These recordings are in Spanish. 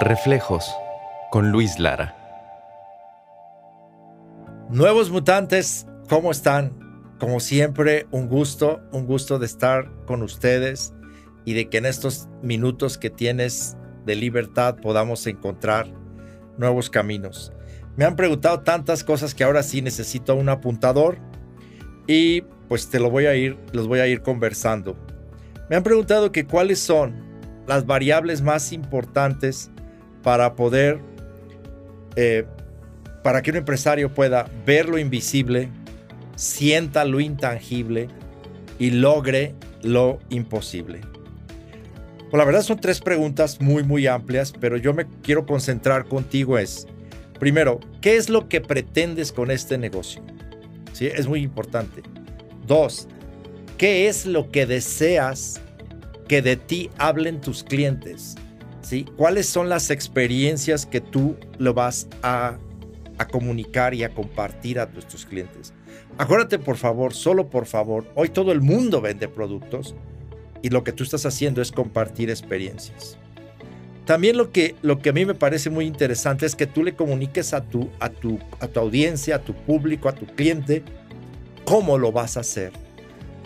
Reflejos con Luis Lara. Nuevos mutantes, ¿cómo están? Como siempre, un gusto, un gusto de estar con ustedes y de que en estos minutos que tienes de libertad podamos encontrar nuevos caminos. Me han preguntado tantas cosas que ahora sí necesito un apuntador y pues te lo voy a ir, los voy a ir conversando. Me han preguntado que cuáles son las variables más importantes para poder, eh, para que un empresario pueda ver lo invisible, sienta lo intangible y logre lo imposible. Pues la verdad son tres preguntas muy, muy amplias, pero yo me quiero concentrar contigo es, primero, ¿qué es lo que pretendes con este negocio? ¿Sí? Es muy importante. Dos, ¿qué es lo que deseas que de ti hablen tus clientes? ¿Sí? ¿Cuáles son las experiencias que tú lo vas a, a comunicar y a compartir a tus clientes? Acuérdate, por favor, solo por favor, hoy todo el mundo vende productos y lo que tú estás haciendo es compartir experiencias. También lo que, lo que a mí me parece muy interesante es que tú le comuniques a tu, a, tu, a tu audiencia, a tu público, a tu cliente, cómo lo vas a hacer.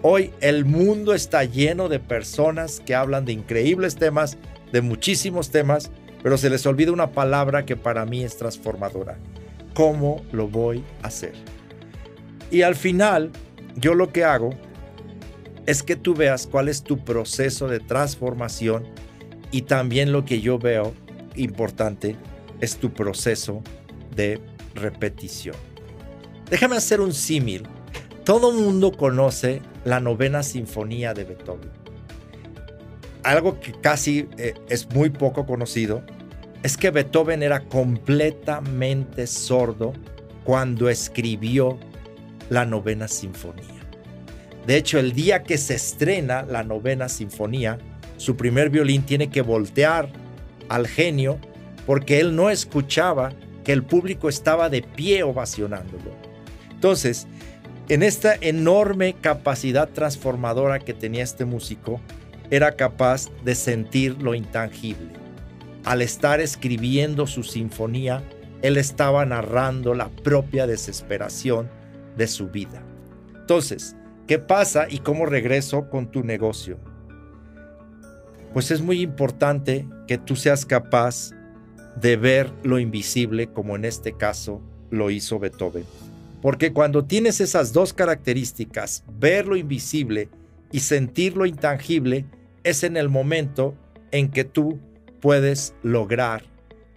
Hoy el mundo está lleno de personas que hablan de increíbles temas, de muchísimos temas, pero se les olvida una palabra que para mí es transformadora. ¿Cómo lo voy a hacer? Y al final, yo lo que hago es que tú veas cuál es tu proceso de transformación y también lo que yo veo importante es tu proceso de repetición. Déjame hacer un símil. Todo mundo conoce la novena sinfonía de Beethoven. Algo que casi eh, es muy poco conocido es que Beethoven era completamente sordo cuando escribió la novena sinfonía. De hecho, el día que se estrena la novena sinfonía, su primer violín tiene que voltear al genio porque él no escuchaba que el público estaba de pie ovacionándolo. Entonces, en esta enorme capacidad transformadora que tenía este músico, era capaz de sentir lo intangible. Al estar escribiendo su sinfonía, él estaba narrando la propia desesperación de su vida. Entonces, ¿qué pasa y cómo regreso con tu negocio? Pues es muy importante que tú seas capaz de ver lo invisible como en este caso lo hizo Beethoven. Porque cuando tienes esas dos características, ver lo invisible y sentir lo intangible, es en el momento en que tú puedes lograr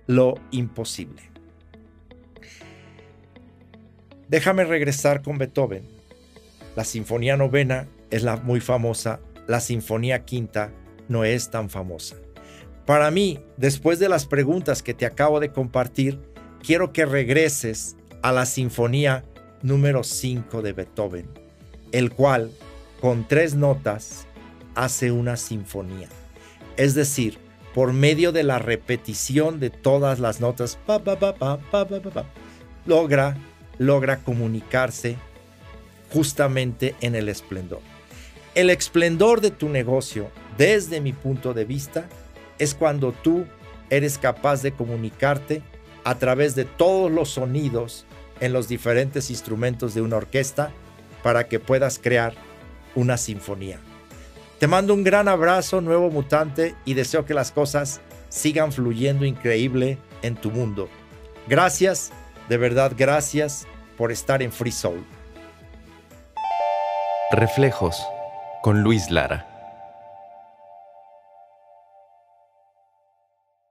lo imposible. Déjame regresar con Beethoven. La Sinfonía Novena es la muy famosa, la Sinfonía Quinta no es tan famosa. Para mí, después de las preguntas que te acabo de compartir, quiero que regreses a la Sinfonía número 5 de Beethoven, el cual, con tres notas, hace una sinfonía. Es decir, por medio de la repetición de todas las notas, logra logra comunicarse justamente en el esplendor. El esplendor de tu negocio, desde mi punto de vista, es cuando tú eres capaz de comunicarte a través de todos los sonidos en los diferentes instrumentos de una orquesta para que puedas crear una sinfonía. Te mando un gran abrazo, nuevo mutante, y deseo que las cosas sigan fluyendo increíble en tu mundo. Gracias de verdad, gracias por estar en Free Soul. Reflejos con Luis Lara.